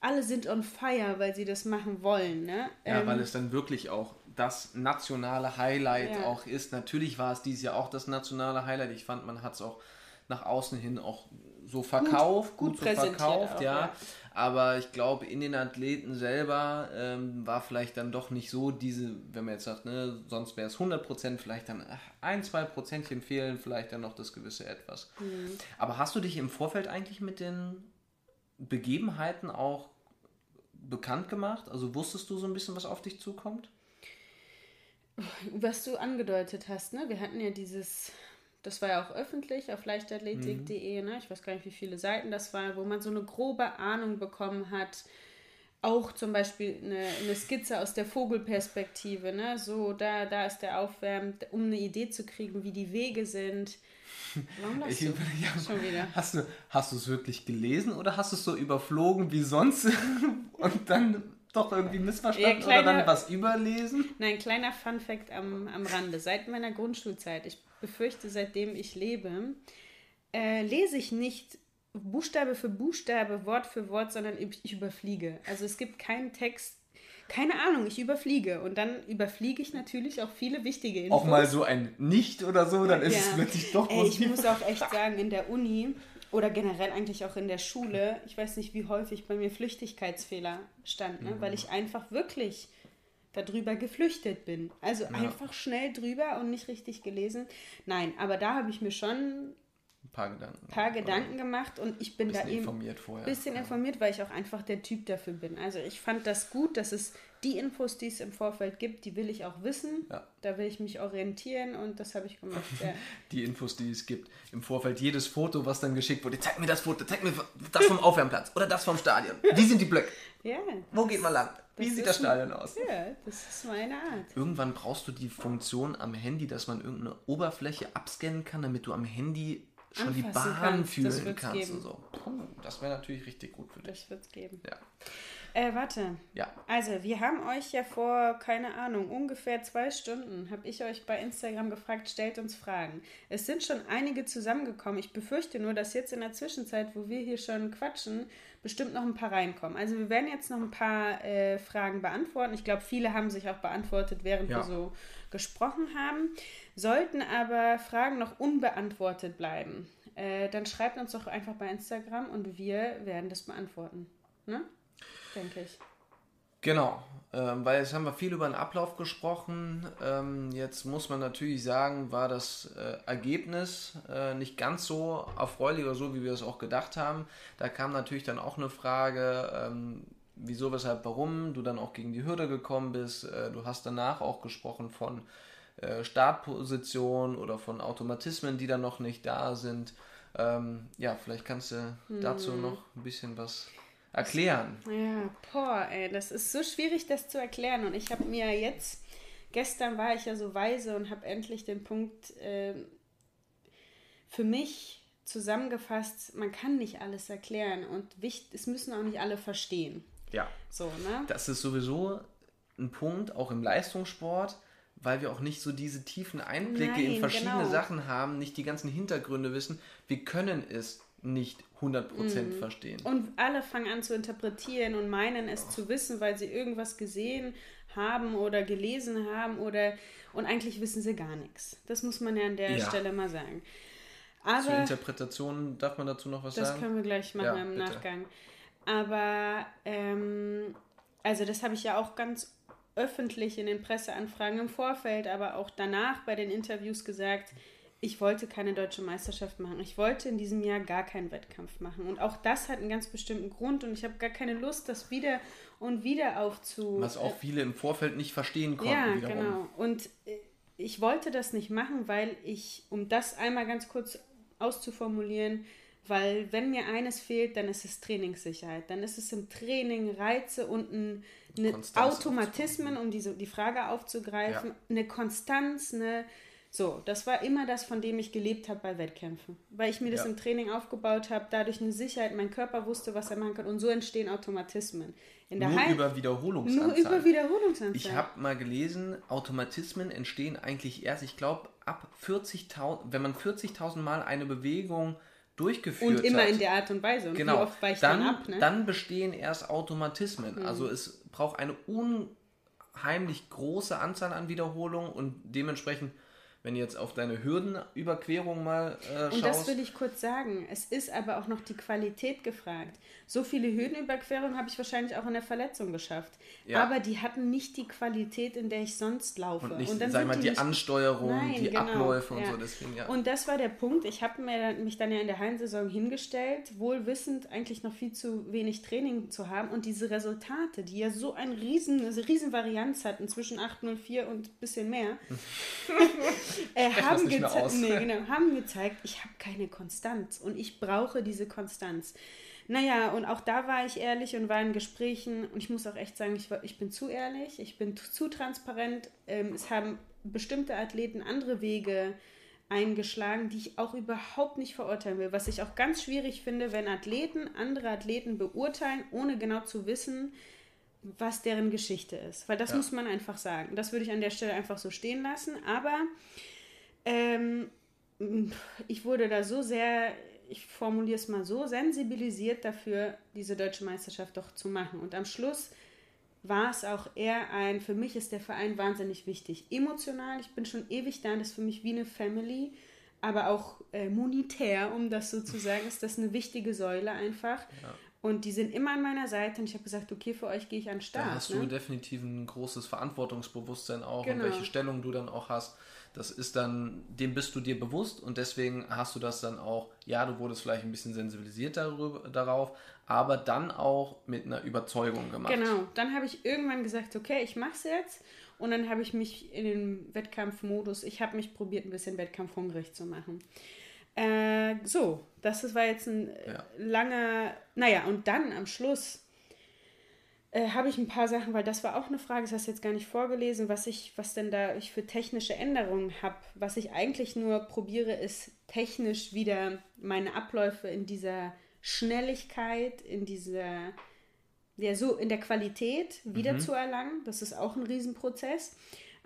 Alle sind on fire, weil sie das machen wollen. Ne? Ja, ähm, weil es dann wirklich auch das nationale Highlight ja. auch ist. Natürlich war es dieses Jahr auch das nationale Highlight. Ich fand, man hat es auch nach außen hin auch so verkauft, gut, gut, gut so verkauft, auch, ja. ja. Aber ich glaube, in den Athleten selber ähm, war vielleicht dann doch nicht so diese, wenn man jetzt sagt, ne, sonst wäre es 100%, vielleicht dann ein, zwei Prozentchen fehlen, vielleicht dann noch das gewisse Etwas. Mhm. Aber hast du dich im Vorfeld eigentlich mit den Begebenheiten auch bekannt gemacht? Also wusstest du so ein bisschen, was auf dich zukommt? Was du angedeutet hast, ne? Wir hatten ja dieses das war ja auch öffentlich auf leichtathletik.de, mhm. ne? ich weiß gar nicht, wie viele Seiten das war, wo man so eine grobe Ahnung bekommen hat. Auch zum Beispiel eine, eine Skizze aus der Vogelperspektive, ne? so da, da ist der Aufwärm, um eine Idee zu kriegen, wie die Wege sind. Warum ich, du? Ja, schon wieder? Hast du, hast du es wirklich gelesen oder hast du es so überflogen wie sonst und dann doch irgendwie missverstanden ja, kleiner, oder dann was überlesen? Nein, kleiner Fun-Fact am, am Rande. Seit meiner Grundschulzeit, ich befürchte, seitdem ich lebe, äh, lese ich nicht Buchstabe für Buchstabe, Wort für Wort, sondern ich, überfliege. Also es gibt keinen Text, keine Ahnung, ich überfliege. Und dann überfliege ich natürlich auch viele wichtige Infos. Auch mal so ein Nicht oder so, dann ist es wirklich doch Ey, Ich muss auch echt sagen, in der Uni oder generell eigentlich auch in der Schule, ich weiß nicht, wie häufig bei mir Flüchtigkeitsfehler standen, ne? Weil ich einfach wirklich darüber geflüchtet bin. Also ja. einfach schnell drüber und nicht richtig gelesen. Nein, aber da habe ich mir schon ein paar Gedanken, paar Gedanken gemacht und ich bin da eben informiert vorher. bisschen ja. informiert, weil ich auch einfach der Typ dafür bin. Also ich fand das gut, dass es die Infos, die es im Vorfeld gibt, die will ich auch wissen. Ja. Da will ich mich orientieren und das habe ich gemacht. Ja. die Infos, die es gibt im Vorfeld, jedes Foto, was dann geschickt wurde, zeig mir das Foto, zeig mir das vom Aufwärmplatz oder das vom Stadion. Wie sind die Blöcke? Ja. Wo geht man lang? Wie sieht das Stadion aus? Ja, das ist meine Art. Irgendwann brauchst du die Funktion am Handy, dass man irgendeine Oberfläche abscannen kann, damit du am Handy schon Anfassen die Bahn kannst. fühlen kannst und so. Puh, das wäre natürlich richtig gut für dich. Das wird es geben. Ja. Äh, warte. Ja. Also, wir haben euch ja vor, keine Ahnung, ungefähr zwei Stunden, habe ich euch bei Instagram gefragt, stellt uns Fragen. Es sind schon einige zusammengekommen. Ich befürchte nur, dass jetzt in der Zwischenzeit, wo wir hier schon quatschen, bestimmt noch ein paar reinkommen. Also, wir werden jetzt noch ein paar äh, Fragen beantworten. Ich glaube, viele haben sich auch beantwortet, während ja. wir so gesprochen haben. Sollten aber Fragen noch unbeantwortet bleiben, äh, dann schreibt uns doch einfach bei Instagram und wir werden das beantworten. Ne? Denke ich. Genau, ähm, weil jetzt haben wir viel über den Ablauf gesprochen. Ähm, jetzt muss man natürlich sagen, war das äh, Ergebnis äh, nicht ganz so erfreulich oder so, wie wir es auch gedacht haben. Da kam natürlich dann auch eine Frage, ähm, wieso, weshalb, warum du dann auch gegen die Hürde gekommen bist. Äh, du hast danach auch gesprochen von äh, Startpositionen oder von Automatismen, die dann noch nicht da sind. Ähm, ja, vielleicht kannst du hm. dazu noch ein bisschen was erklären. Ja, boah, ey, das ist so schwierig, das zu erklären. Und ich habe mir jetzt, gestern war ich ja so weise und habe endlich den Punkt äh, für mich zusammengefasst, man kann nicht alles erklären und wichtig, es müssen auch nicht alle verstehen. Ja. So, ne? Das ist sowieso ein Punkt, auch im Leistungssport, weil wir auch nicht so diese tiefen Einblicke Nein, in verschiedene genau. Sachen haben, nicht die ganzen Hintergründe wissen. Wir können es nicht 100% mm. verstehen. Und alle fangen an zu interpretieren und meinen es oh. zu wissen, weil sie irgendwas gesehen haben oder gelesen haben oder und eigentlich wissen sie gar nichts. Das muss man ja an der ja. Stelle mal sagen. Aber Zur Interpretation darf man dazu noch was das sagen? Das können wir gleich machen ja, im bitte. Nachgang. Aber ähm, also das habe ich ja auch ganz öffentlich in den Presseanfragen im Vorfeld, aber auch danach bei den Interviews gesagt, ich wollte keine deutsche Meisterschaft machen. Ich wollte in diesem Jahr gar keinen Wettkampf machen. Und auch das hat einen ganz bestimmten Grund und ich habe gar keine Lust, das wieder und wieder aufzu. Was auch viele im Vorfeld nicht verstehen konnten. Ja, wiederum. genau. Und äh, ich wollte das nicht machen, weil ich, um das einmal ganz kurz auszuformulieren, weil wenn mir eines fehlt, dann ist es Trainingssicherheit. Dann ist es im Training Reize und ein, eine Automatismen, um diese, die Frage aufzugreifen, ja. eine Konstanz, eine so, das war immer das, von dem ich gelebt habe bei Wettkämpfen. Weil ich mir das ja. im Training aufgebaut habe, dadurch eine Sicherheit, mein Körper wusste, was er machen kann und so entstehen Automatismen. In der nur Heim über Wiederholungsanzahl. Nur über Wiederholungsanzahl. Ich habe mal gelesen, Automatismen entstehen eigentlich erst, ich glaube, ab 40.000, wenn man 40.000 Mal eine Bewegung durchgeführt hat. Und immer hat, in der Art und Weise. Und genau, wie oft weicht dann, dann ab, ne? Dann bestehen erst Automatismen. Mhm. Also es braucht eine unheimlich große Anzahl an Wiederholungen und dementsprechend wenn du jetzt auf deine Hürdenüberquerung mal äh, schaust. Und das will ich kurz sagen. Es ist aber auch noch die Qualität gefragt. So viele Hürdenüberquerungen habe ich wahrscheinlich auch in der Verletzung geschafft. Ja. Aber die hatten nicht die Qualität, in der ich sonst laufe. Und nicht, und dann sag mal, die, die Ansteuerung, Nein, die genau, Abläufe und ja. so. Deswegen, ja. Und das war der Punkt. Ich habe mich dann ja in der Hallensaison hingestellt, wohl wissend, eigentlich noch viel zu wenig Training zu haben. Und diese Resultate, die ja so eine riesen, eine riesen Varianz hatten zwischen 804 und ein bisschen mehr. äh, haben, geze nee, genau, haben gezeigt, ich habe keine Konstanz und ich brauche diese Konstanz. Naja, und auch da war ich ehrlich und war in Gesprächen und ich muss auch echt sagen, ich, war, ich bin zu ehrlich, ich bin zu transparent. Ähm, es haben bestimmte Athleten andere Wege eingeschlagen, die ich auch überhaupt nicht verurteilen will. Was ich auch ganz schwierig finde, wenn Athleten andere Athleten beurteilen, ohne genau zu wissen, was deren Geschichte ist. Weil das ja. muss man einfach sagen. Das würde ich an der Stelle einfach so stehen lassen. Aber ähm, ich wurde da so sehr, ich formuliere es mal so, sensibilisiert dafür, diese deutsche Meisterschaft doch zu machen. Und am Schluss war es auch eher ein, für mich ist der Verein wahnsinnig wichtig. Emotional, ich bin schon ewig da, das ist für mich wie eine Family, aber auch äh, monetär, um das so zu sagen, ist das eine wichtige Säule einfach. Ja. Und die sind immer an meiner Seite und ich habe gesagt, okay, für euch gehe ich an den Start. Da hast ne? du definitiv ein großes Verantwortungsbewusstsein auch genau. und welche Stellung du dann auch hast. Das ist dann, dem bist du dir bewusst und deswegen hast du das dann auch, ja, du wurdest vielleicht ein bisschen sensibilisiert darüber, darauf, aber dann auch mit einer Überzeugung gemacht. Genau, dann habe ich irgendwann gesagt, okay, ich mache es jetzt und dann habe ich mich in den Wettkampfmodus, ich habe mich probiert, ein bisschen wettkampfhungrig zu machen. Äh, so, das war jetzt ein ja. langer, naja, und dann am Schluss äh, habe ich ein paar Sachen, weil das war auch eine Frage, das hast du jetzt gar nicht vorgelesen, was ich, was denn da ich für technische Änderungen habe. Was ich eigentlich nur probiere, ist technisch wieder meine Abläufe in dieser Schnelligkeit, in dieser, ja, so in der Qualität wieder mhm. zu erlangen. Das ist auch ein Riesenprozess.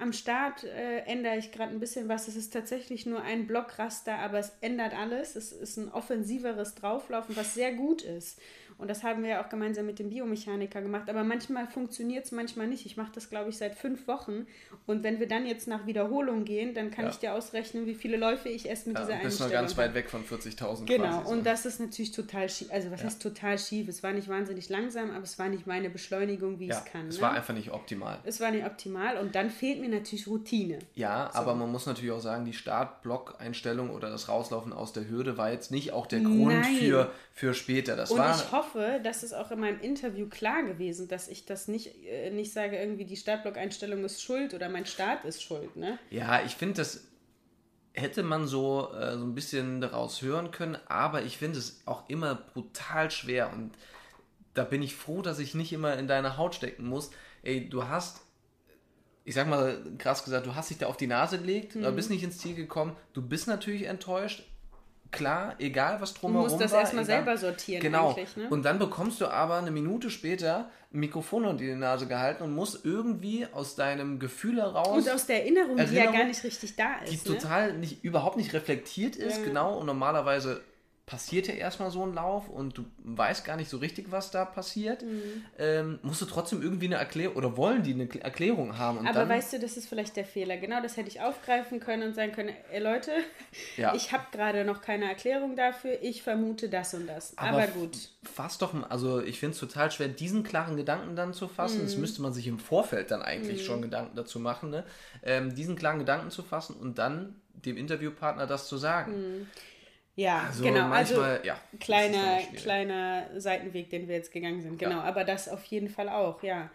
Am Start äh, ändere ich gerade ein bisschen was. Es ist tatsächlich nur ein Blockraster, aber es ändert alles. Es ist ein offensiveres Drauflaufen, was sehr gut ist. Und das haben wir ja auch gemeinsam mit dem Biomechaniker gemacht. Aber manchmal funktioniert es, manchmal nicht. Ich mache das, glaube ich, seit fünf Wochen. Und wenn wir dann jetzt nach Wiederholung gehen, dann kann ja. ich dir ausrechnen, wie viele Läufe ich erst mit ja, dieser Einstellung bist noch ganz weit weg von 40.000 Genau, so. und das ist natürlich total schief. Also was ja. heißt total schief? Es war nicht wahnsinnig langsam, aber es war nicht meine Beschleunigung, wie ja, ich es kann. Es ne? war einfach nicht optimal. Es war nicht optimal und dann fehlt mir natürlich Routine. Ja, so. aber man muss natürlich auch sagen, die Startblock-Einstellung oder das Rauslaufen aus der Hürde war jetzt nicht auch der Grund für, für später. Das und war, ich hoffe, dass es auch in meinem Interview klar gewesen, dass ich das nicht, äh, nicht sage, irgendwie die Startblock-Einstellung ist schuld oder mein Start ist schuld. Ne? Ja, ich finde, das hätte man so, äh, so ein bisschen daraus hören können, aber ich finde es auch immer brutal schwer und da bin ich froh, dass ich nicht immer in deine Haut stecken muss. Ey, du hast ich sag mal krass gesagt, du hast dich da auf die Nase gelegt, mhm. bist nicht ins Ziel gekommen, du bist natürlich enttäuscht, klar, egal was drumherum Du musst das erstmal selber sortieren genau. Ne? Und dann bekommst du aber eine Minute später ein Mikrofon unter die Nase gehalten und musst irgendwie aus deinem Gefühl heraus... Und aus der Erinnerung, Erinnerung die ja gar nicht richtig da ist. Die ne? total nicht, überhaupt nicht reflektiert ist, ja. genau. Und normalerweise passiert ja erstmal so ein Lauf und du weißt gar nicht so richtig, was da passiert, mhm. ähm, musst du trotzdem irgendwie eine Erklärung oder wollen die eine Erklärung haben. Aber weißt du, das ist vielleicht der Fehler. Genau, das hätte ich aufgreifen können und sagen können, ey Leute, ja. ich habe gerade noch keine Erklärung dafür, ich vermute das und das. Aber, Aber gut. Fass doch, also ich finde es total schwer, diesen klaren Gedanken dann zu fassen. Mhm. Das müsste man sich im Vorfeld dann eigentlich mhm. schon Gedanken dazu machen, ne? ähm, diesen klaren Gedanken zu fassen und dann dem Interviewpartner das zu sagen. Ja, also genau. Manchmal, also ja, kleiner, kleiner Seitenweg, den wir jetzt gegangen sind. Genau, ja. aber das auf jeden Fall auch, ja.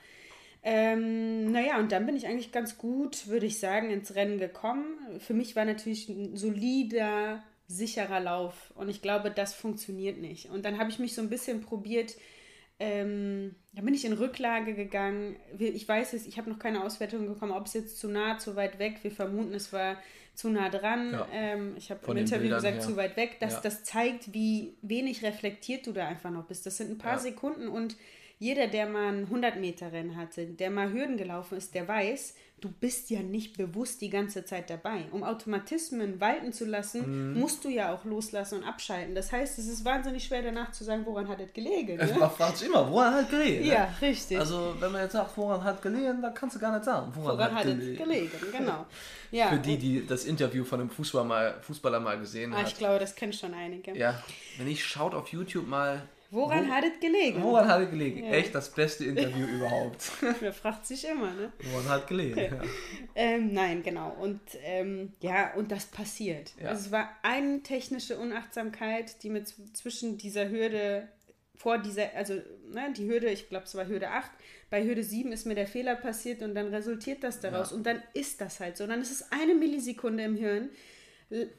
Ähm, naja, und dann bin ich eigentlich ganz gut, würde ich sagen, ins Rennen gekommen. Für mich war natürlich ein solider, sicherer Lauf und ich glaube, das funktioniert nicht. Und dann habe ich mich so ein bisschen probiert, ähm, da bin ich in Rücklage gegangen. Ich weiß es, ich habe noch keine Auswertung bekommen, ob es jetzt zu nah, zu weit weg. Wir vermuten, es war zu nah dran. Ja. Ähm, ich habe im Interview Bildern gesagt, her. zu weit weg. Das, ja. das zeigt, wie wenig reflektiert du da einfach noch bist. Das sind ein paar ja. Sekunden und jeder, der mal ein 100 Meter Rennen hatte, der mal Hürden gelaufen ist, der weiß, du bist ja nicht bewusst die ganze Zeit dabei. Um Automatismen walten zu lassen, mhm. musst du ja auch loslassen und abschalten. Das heißt, es ist wahnsinnig schwer danach zu sagen, woran hat es gelegen. Ne? Man fragt sich immer, woran hat es gelegen? Ja, ne? richtig. Also wenn man jetzt sagt, woran hat gelegen, dann kannst du gar nicht sagen, woran, woran hat, es gelegen. Genau. Ja, Für die, die das Interview von einem Fußballer mal, Fußballer mal gesehen ah, hat. Ich glaube, das kennen schon einige. Ja, wenn ich schaut auf YouTube mal Woran Wo, hat es gelegen? Woran hat es gelegen? Ja. Echt das beste Interview überhaupt. Wer fragt sich immer, ne? Woran hat gelegen? Ja. Ähm, nein, genau. Und ähm, ja, und das passiert. Ja. Also es war eine technische Unachtsamkeit, die mir zwischen dieser Hürde vor dieser, also ne, die Hürde, ich glaube, es war Hürde 8, bei Hürde 7 ist mir der Fehler passiert und dann resultiert das daraus. Und dann ist das halt so. Dann ist es eine Millisekunde im Hirn,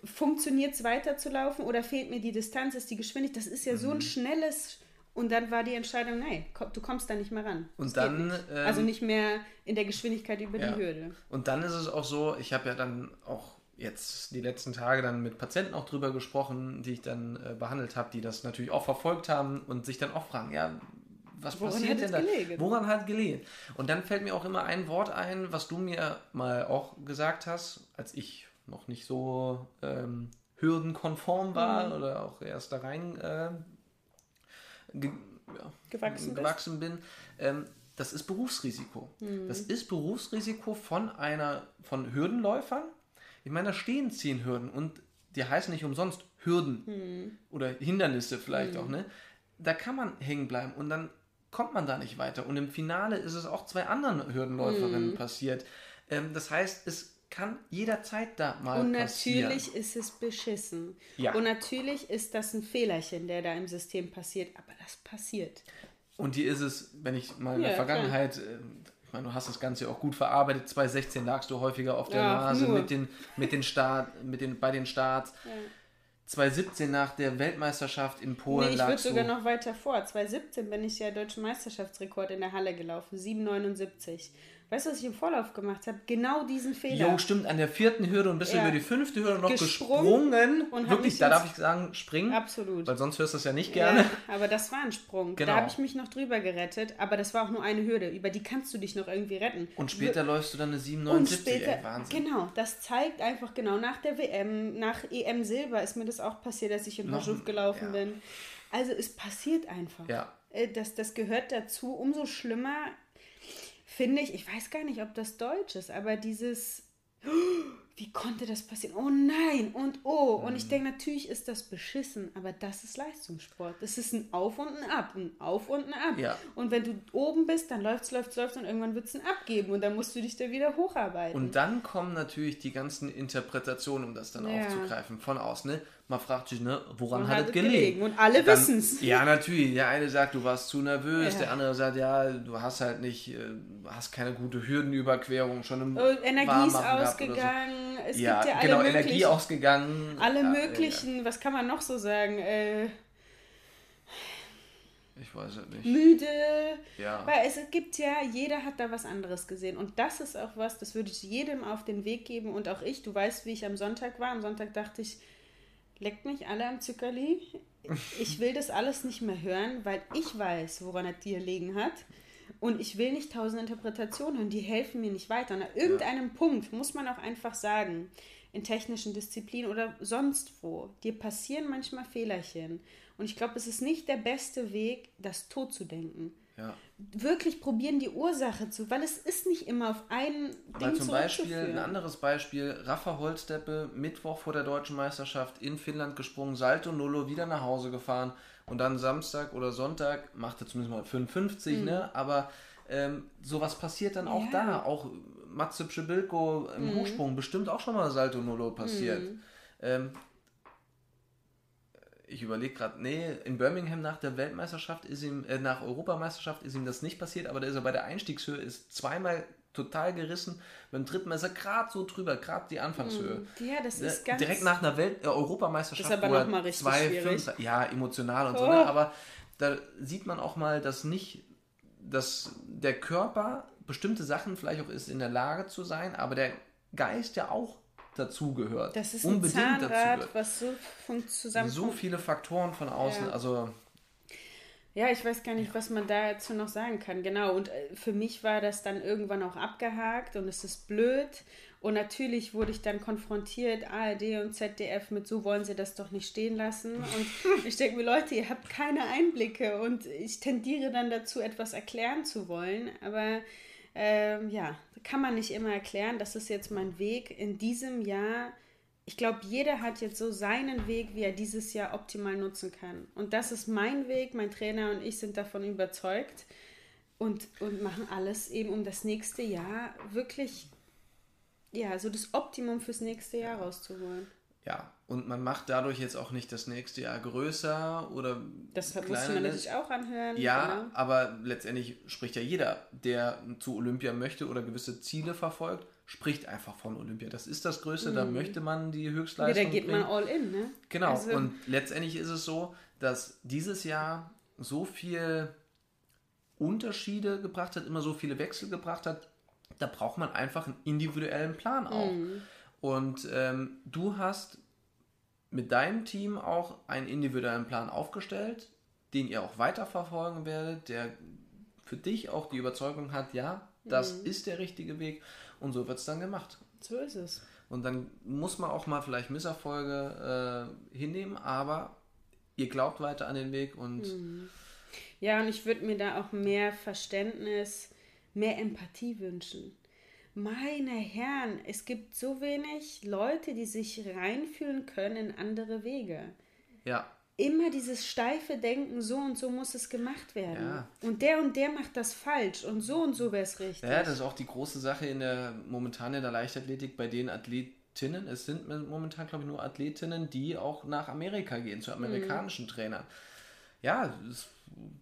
funktioniert es weiterzulaufen oder fehlt mir die Distanz, ist die Geschwindigkeit? Das ist ja mhm. so ein mhm. schnelles. Und dann war die Entscheidung, nein, du kommst da nicht mehr ran. Und dann. Nicht. also ähm, nicht mehr in der Geschwindigkeit über ja. die Hürde. Und dann ist es auch so, ich habe ja dann auch jetzt die letzten Tage dann mit Patienten auch drüber gesprochen, die ich dann äh, behandelt habe, die das natürlich auch verfolgt haben und sich dann auch fragen, ja, was Woran passiert denn da? Gelegen? Woran hat gelegen? Und dann fällt mir auch immer ein Wort ein, was du mir mal auch gesagt hast, als ich noch nicht so ähm, hürdenkonform war mhm. oder auch erst da rein äh, ge ja, gewachsen, gewachsen bin. Ähm, das ist Berufsrisiko. Mhm. Das ist Berufsrisiko von einer von Hürdenläufern. Ich meine, da stehen zehn Hürden und die heißen nicht umsonst Hürden mhm. oder Hindernisse vielleicht mhm. auch. Ne? Da kann man hängen bleiben und dann kommt man da nicht weiter. Und im Finale ist es auch zwei anderen Hürdenläuferinnen mhm. passiert. Ähm, das heißt, es kann jederzeit da mal Und natürlich passieren. ist es beschissen. Ja. Und natürlich ist das ein Fehlerchen, der da im System passiert, aber das passiert. Und hier ist es, wenn ich mal in ja, der Vergangenheit, klar. Äh, ich meine, du hast das Ganze auch gut verarbeitet, 2016 lagst du häufiger auf der ja, Nase mit den, mit den Start, mit den, bei den Starts. Ja. 2017 nach der Weltmeisterschaft in Polen. Nee, ich würde sogar noch weiter vor. 2017 bin ich ja deutschen Meisterschaftsrekord in der Halle gelaufen, 7,79. Weißt du, was ich im Vorlauf gemacht habe? Genau diesen Fehler. Jo, stimmt, an der vierten Hürde und bist ja. über die fünfte Hürde noch gesprungen. gesprungen. Und Wirklich, da darf ich sagen, springen. Absolut. Weil sonst hörst du das ja nicht gerne. Ja, aber das war ein Sprung. Genau. Da habe ich mich noch drüber gerettet, aber das war auch nur eine Hürde. Über die kannst du dich noch irgendwie retten. Und später w läufst du dann eine 779. Später, Ey, Wahnsinn. Genau, das zeigt einfach genau. Nach der WM, nach EM Silber ist mir das auch passiert, dass ich in Hochschuf gelaufen ja. bin. Also es passiert einfach. Ja. Äh, das, das gehört dazu. Umso schlimmer finde ich, ich weiß gar nicht, ob das Deutsch ist, aber dieses, wie konnte das passieren? Oh nein und oh. Und ich mhm. denke, natürlich ist das beschissen, aber das ist Leistungssport. Das ist ein Auf und ein Ab, ein Auf und ein Ab. Ja. Und wenn du oben bist, dann läuft es, läuft es, läuft und irgendwann wird es ein Abgeben und dann musst du dich da wieder hocharbeiten. Und dann kommen natürlich die ganzen Interpretationen, um das dann ja. aufzugreifen, von außen. Ne? Man fragt sich, ne, woran Wo hat, hat es gelegen? gelegen? Und alle wissen es. Ja, natürlich. Der eine sagt, du warst zu nervös, ja. der andere sagt, ja, du hast halt nicht, äh, hast keine gute Hürdenüberquerung schon im oh, Energie ist ausgegangen. So. Es ja, gibt ja alle genau, Energie ausgegangen. Alle ja, möglichen, was kann man noch so sagen? Äh, ich weiß es nicht. Müde. Ja. Weil es gibt ja, jeder hat da was anderes gesehen. Und das ist auch was, das würde ich jedem auf den Weg geben. Und auch ich, du weißt, wie ich am Sonntag war. Am Sonntag dachte ich, leckt mich alle am Zuckerli. Ich will das alles nicht mehr hören, weil ich weiß, woran es dir liegen hat. Und ich will nicht tausend Interpretationen hören, die helfen mir nicht weiter. Und an irgendeinem ja. Punkt muss man auch einfach sagen, in technischen Disziplinen oder sonst wo, dir passieren manchmal Fehlerchen. Und ich glaube, es ist nicht der beste Weg, das tot zu denken. Ja. Wirklich probieren, die Ursache zu, weil es ist nicht immer auf einen Aber Ding zum Beispiel, ein anderes Beispiel, Rafa Holzdeppe, Mittwoch vor der Deutschen Meisterschaft in Finnland gesprungen, Salto Nullo, wieder nach Hause gefahren und dann Samstag oder Sonntag machte zumindest mal 55, mhm. ne? Aber ähm, sowas passiert dann auch ja. da. Auch Matze Pschibilko im mhm. Hochsprung bestimmt auch schon mal Salto Nullo passiert. Mhm. Ähm, ich überlege gerade, nee, in Birmingham nach der Weltmeisterschaft ist ihm, äh, nach Europameisterschaft ist ihm das nicht passiert, aber da ist er bei der Einstiegshöhe ist zweimal total gerissen. Beim dritten Mal ist er gerade so drüber, gerade die Anfangshöhe. Hm, ja, das ist ganz. Direkt nach einer Welt, äh, Europameisterschaft. Ist aber nochmal richtig zwei, schwierig. Fünf, ja, emotional und oh. so, ne? aber da sieht man auch mal, dass nicht, dass der Körper bestimmte Sachen vielleicht auch ist in der Lage zu sein, aber der Geist ja auch dazugehört. Das ist ein unbedingt Zahnrad, dazu was so zusammen. So viele Faktoren von außen, ja. also. Ja, ich weiß gar nicht, was man dazu noch sagen kann. Genau. Und äh, für mich war das dann irgendwann auch abgehakt und es ist blöd. Und natürlich wurde ich dann konfrontiert, ARD und ZDF, mit so wollen sie das doch nicht stehen lassen. Und ich denke mir, Leute, ihr habt keine Einblicke und ich tendiere dann dazu, etwas erklären zu wollen. Aber ähm, ja, kann man nicht immer erklären. Das ist jetzt mein Weg in diesem Jahr. Ich glaube, jeder hat jetzt so seinen Weg, wie er dieses Jahr optimal nutzen kann. Und das ist mein Weg. Mein Trainer und ich sind davon überzeugt und, und machen alles eben, um das nächste Jahr wirklich, ja, so das Optimum fürs nächste Jahr rauszuholen. Ja, und man macht dadurch jetzt auch nicht das nächste Jahr größer oder. Das kleiner. muss man natürlich auch anhören. Ja, genau. aber letztendlich spricht ja jeder, der zu Olympia möchte oder gewisse Ziele verfolgt, spricht einfach von Olympia. Das ist das Größte, mhm. da möchte man die Höchstleistung. Ja, da geht bringen. man all in, ne? Genau, also, und letztendlich ist es so, dass dieses Jahr so viel Unterschiede gebracht hat, immer so viele Wechsel gebracht hat, da braucht man einfach einen individuellen Plan auch. Mhm. Und ähm, du hast mit deinem Team auch einen individuellen Plan aufgestellt, den ihr auch weiterverfolgen werdet, der für dich auch die Überzeugung hat, ja, das mhm. ist der richtige Weg und so wird es dann gemacht. So ist es. Und dann muss man auch mal vielleicht Misserfolge äh, hinnehmen, aber ihr glaubt weiter an den Weg und. Mhm. Ja, und ich würde mir da auch mehr Verständnis, mehr Empathie wünschen. Meine Herren, es gibt so wenig Leute, die sich reinfühlen können in andere Wege. Ja. Immer dieses steife Denken, so und so muss es gemacht werden. Ja. Und der und der macht das falsch und so und so wäre es richtig. Ja, das ist auch die große Sache in der momentan in der Leichtathletik bei den Athletinnen. Es sind momentan, glaube ich, nur Athletinnen, die auch nach Amerika gehen, zu amerikanischen mhm. Trainern. Ja, es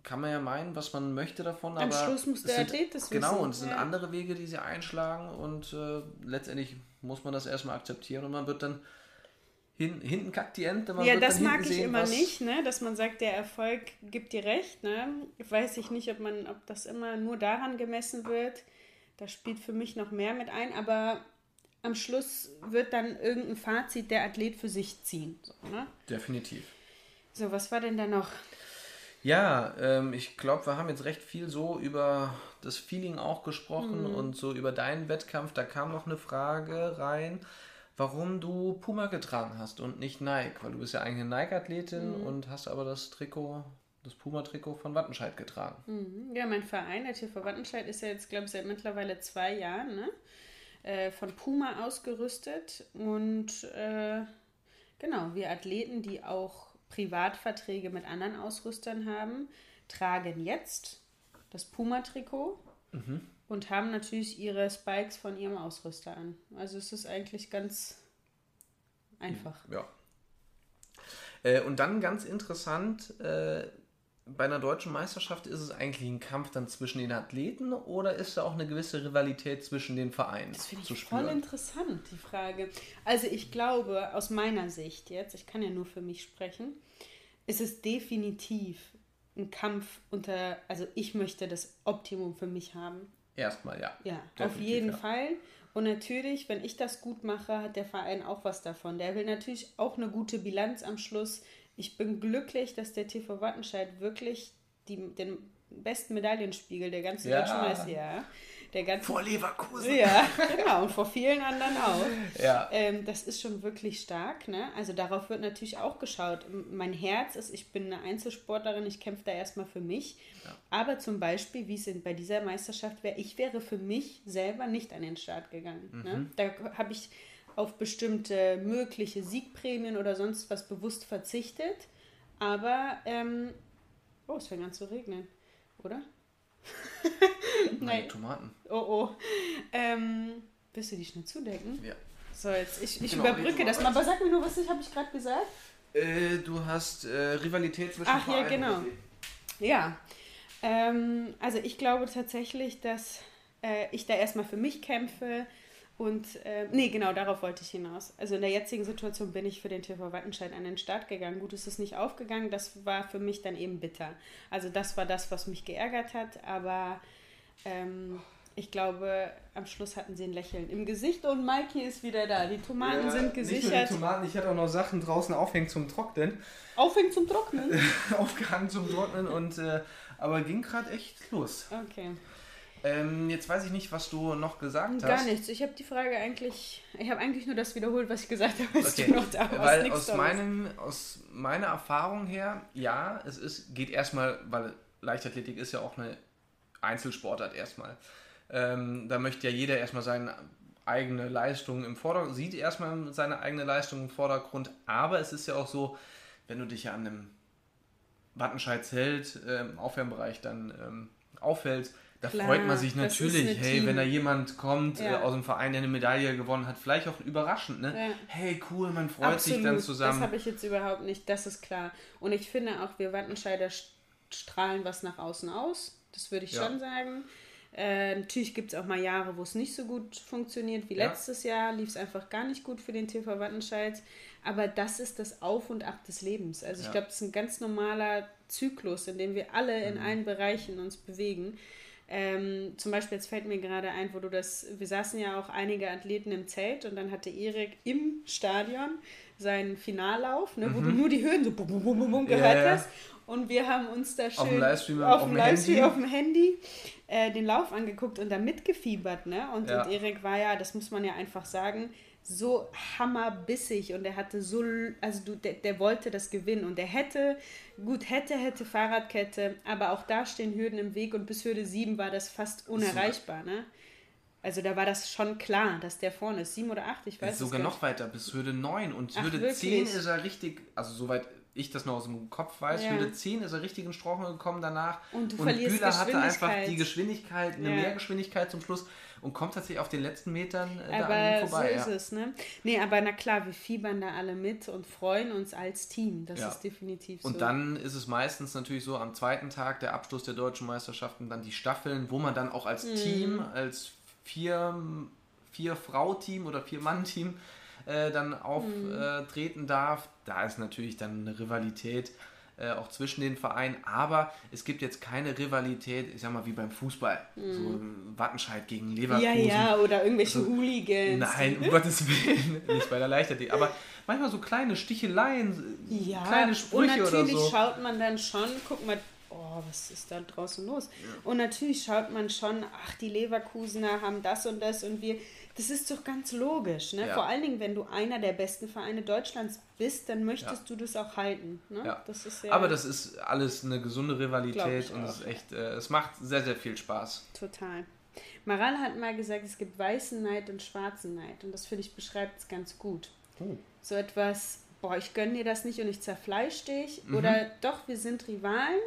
kann man ja meinen, was man möchte davon, Am aber Schluss muss der sind, Athlet das Genau, wissen. und es sind ja. andere Wege, die sie einschlagen und äh, letztendlich muss man das erstmal akzeptieren und man wird dann hin, hinten kackt die Ente. ja, das mag ich sehen, immer nicht, ne? dass man sagt, der Erfolg gibt dir recht. Ne? Weiß ich nicht, ob, man, ob das immer nur daran gemessen wird. Das spielt für mich noch mehr mit ein, aber am Schluss wird dann irgendein Fazit der Athlet für sich ziehen. So, ne? Definitiv. So, was war denn da noch? Ja, ähm, ich glaube, wir haben jetzt recht viel so über das Feeling auch gesprochen mhm. und so über deinen Wettkampf. Da kam noch eine Frage rein, warum du Puma getragen hast und nicht Nike, weil du bist ja eigentlich eine Nike-Athletin mhm. und hast aber das Trikot, das Puma-Trikot von Wattenscheid getragen. Mhm. Ja, mein Verein, der TV Wattenscheid, ist ja jetzt, glaube ich, seit mittlerweile zwei Jahren ne? Äh, von Puma ausgerüstet und äh, genau, wir Athleten, die auch Privatverträge mit anderen Ausrüstern haben, tragen jetzt das Puma-Trikot mhm. und haben natürlich ihre Spikes von ihrem Ausrüster an. Also es ist eigentlich ganz einfach. Ja. Äh, und dann ganz interessant, äh, bei einer deutschen Meisterschaft ist es eigentlich ein Kampf dann zwischen den Athleten oder ist da auch eine gewisse Rivalität zwischen den Vereinen? Das finde ich voll interessant, die Frage. Also ich glaube, aus meiner Sicht jetzt, ich kann ja nur für mich sprechen, ist es definitiv ein Kampf unter, also ich möchte das Optimum für mich haben. Erstmal, ja. Ja, auf jeden ja. Fall. Und natürlich, wenn ich das gut mache, hat der Verein auch was davon. Der will natürlich auch eine gute Bilanz am Schluss. Ich bin glücklich, dass der TV Wattenscheid wirklich die, den besten Medaillenspiegel der ganzen ja. ja, der ganzen, vor Leverkusen. Ja, genau. Und vor vielen anderen auch. Ja. Ähm, das ist schon wirklich stark. Ne? Also darauf wird natürlich auch geschaut. Mein Herz ist, ich bin eine Einzelsportlerin, ich kämpfe da erstmal für mich. Ja. Aber zum Beispiel, wie es bei dieser Meisterschaft wäre, ich wäre für mich selber nicht an den Start gegangen. Ne? Mhm. Ne? Da habe ich auf bestimmte mögliche Siegprämien oder sonst was bewusst verzichtet. Aber, ähm, oh, es fängt an zu regnen, oder? Nein. Tomaten. Oh oh. Ähm, willst du die schnell zudecken? Ja. So, jetzt, ich, ich genau, überbrücke das mal. Aber sag mir nur, was habe ich gerade gesagt? Äh, du hast äh, Rivalität zwischen Ach ja, genau. Ja. Ähm, also ich glaube tatsächlich, dass äh, ich da erstmal für mich kämpfe, und äh, nee, genau, darauf wollte ich hinaus. Also in der jetzigen Situation bin ich für den TV Wattenscheid an den Start gegangen. Gut, es ist nicht aufgegangen, das war für mich dann eben bitter. Also das war das, was mich geärgert hat, aber ähm, ich glaube, am Schluss hatten sie ein Lächeln im Gesicht und Mikey ist wieder da. Die Tomaten ja, sind gesichert. Nicht nur die Tomaten, ich hatte auch noch Sachen draußen aufhängen zum Trocknen. Aufhängen zum Trocknen? Aufgehangen zum Trocknen und äh, aber ging gerade echt los. Okay. Ähm, jetzt weiß ich nicht, was du noch gesagt Gar hast. Gar nichts. Ich habe die Frage eigentlich, ich habe eigentlich nur das wiederholt, was ich gesagt habe, als okay. du noch da warst. Weil aus, meinem, aus meiner Erfahrung her, ja, es ist, geht erstmal, weil Leichtathletik ist ja auch eine Einzelsportart erstmal. Ähm, da möchte ja jeder erstmal seine eigene Leistung im Vordergrund, sieht erstmal seine eigene Leistung im Vordergrund, aber es ist ja auch so, wenn du dich ja an einem Wattenscheid-Zelt äh, im Aufwärmbereich dann ähm, auffällst, da Klar, freut man sich natürlich, hey, Team. wenn da jemand kommt ja. äh, aus dem Verein, der eine Medaille gewonnen hat, vielleicht auch überraschend, ne? Ja. Hey, cool, man freut Absolut. sich dann zusammen. Das habe ich jetzt überhaupt nicht, das ist klar. Und ich finde auch, wir Wattenscheider strahlen was nach außen aus, das würde ich ja. schon sagen. Äh, natürlich gibt es auch mal Jahre, wo es nicht so gut funktioniert wie letztes Jahr, lief es einfach gar nicht gut für den TV Wattenscheid. Aber das ist das Auf und Ab des Lebens. Also ich glaube, es ist ein ganz normaler Zyklus, in dem wir alle in mhm. allen Bereichen uns bewegen. Ähm, zum Beispiel, jetzt fällt mir gerade ein, wo du das, wir saßen ja auch einige Athleten im Zelt und dann hatte Erik im Stadion seinen Finallauf, ne, mhm. wo du mhm. nur die Hürden so bum, bum, bum, bum gehört yeah. hast. Und wir haben uns da schön auf dem Livestream auf, dem Livestream Handy, auf dem Handy äh, den Lauf angeguckt und da mitgefiebert. Ne? Und, ja. und Erik war ja, das muss man ja einfach sagen, so hammerbissig und er hatte so, also du, der, der, wollte das gewinnen und er hätte, gut, hätte, hätte Fahrradkette, aber auch da stehen Hürden im Weg und bis Hürde 7 war das fast unerreichbar, ne? Also da war das schon klar, dass der vorne ist. 7 oder 8, ich weiß Sogar noch weiter, bis Hürde 9 und Ach, Hürde wirklich? 10 ist er richtig, also soweit ich das noch aus dem Kopf weiß, ja. Hürde 10 ist er richtig in Strauchen gekommen danach. Und, du und Bühler hatte einfach die Geschwindigkeit, eine ja. Mehrgeschwindigkeit zum Schluss und kommt tatsächlich auf den letzten Metern äh, aber da vorbei. So ist ja. es, ne? Nee, aber na klar, wir fiebern da alle mit und freuen uns als Team. Das ja. ist definitiv so. Und dann ist es meistens natürlich so am zweiten Tag der Abschluss der deutschen Meisterschaften dann die Staffeln, wo man dann auch als mhm. Team, als vier, vier Frau-Team oder vier Mann-Team äh, dann auftreten mhm. darf. Da ist natürlich dann eine Rivalität äh, auch zwischen den Vereinen, aber es gibt jetzt keine Rivalität, ich sag mal, wie beim Fußball. Mhm. So Wattenscheid gegen Leverkusen. Ja, ja, oder irgendwelche also, Hooligans. Nein, um Gottes Willen, nicht bei der Leichtathletik. Aber manchmal so kleine Sticheleien, ja, kleine Sprüche oder so. Und natürlich schaut man dann schon, guck mal, oh, was ist da draußen los? Ja. Und natürlich schaut man schon, ach, die Leverkusener haben das und das und wir das ist doch ganz logisch. Ne? Ja. Vor allen Dingen, wenn du einer der besten Vereine Deutschlands bist, dann möchtest ja. du das auch halten. Ne? Ja. Das ist Aber das ist alles eine gesunde Rivalität und es ist echt, äh, es macht sehr, sehr viel Spaß. Total. Maral hat mal gesagt, es gibt weißen Neid und schwarzen Neid. Und das finde ich beschreibt es ganz gut. Oh. So etwas, boah, ich gönne dir das nicht und ich zerfleisch dich. Mhm. Oder doch, wir sind Rivalen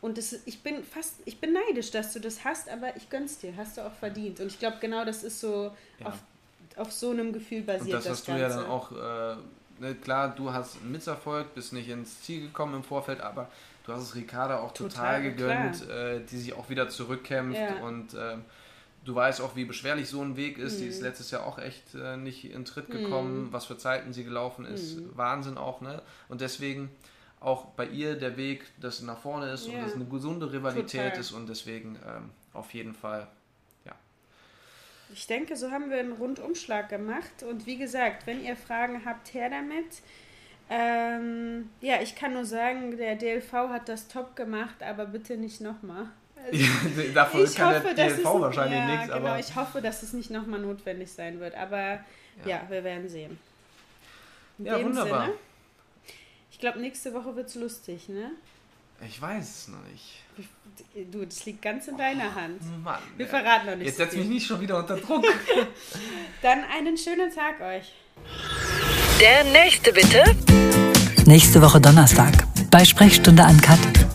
und das, ich bin fast, ich bin neidisch, dass du das hast, aber ich gönn's dir, hast du auch verdient. Und ich glaube, genau das ist so ja. auf, auf so einem Gefühl basiert. Und das, das hast Ganze. du ja dann auch, äh, ne, klar, du hast einen Misserfolg, bist nicht ins Ziel gekommen im Vorfeld, aber du hast es Ricarda auch total, total gegönnt, äh, die sich auch wieder zurückkämpft ja. und äh, du weißt auch, wie beschwerlich so ein Weg ist. Mhm. Die ist mhm. letztes Jahr auch echt äh, nicht in Tritt gekommen, mhm. was für Zeiten sie gelaufen ist. Mhm. Wahnsinn auch, ne? Und deswegen auch bei ihr der Weg, dass nach vorne ist ja. und dass eine gesunde Rivalität Total. ist und deswegen ähm, auf jeden Fall, ja. ich denke, so haben wir einen Rundumschlag gemacht. Und wie gesagt, wenn ihr Fragen habt, her damit. Ähm, ja, ich kann nur sagen, der DLV hat das top gemacht, aber bitte nicht nochmal. Also, Davon ich kann hoffe, der DLV wahrscheinlich ja, nichts. Genau, ich hoffe, dass es nicht nochmal notwendig sein wird. Aber ja, ja wir werden sehen. In ja, wunderbar. Sinne, ich glaube, nächste Woche wird es lustig, ne? Ich weiß es noch nicht. Du, das liegt ganz in deiner Hand. Mann. Wir verraten noch nicht. Jetzt setz mich nicht schon wieder unter Druck. Dann einen schönen Tag euch. Der nächste bitte. Nächste Woche Donnerstag bei Sprechstunde an Kat.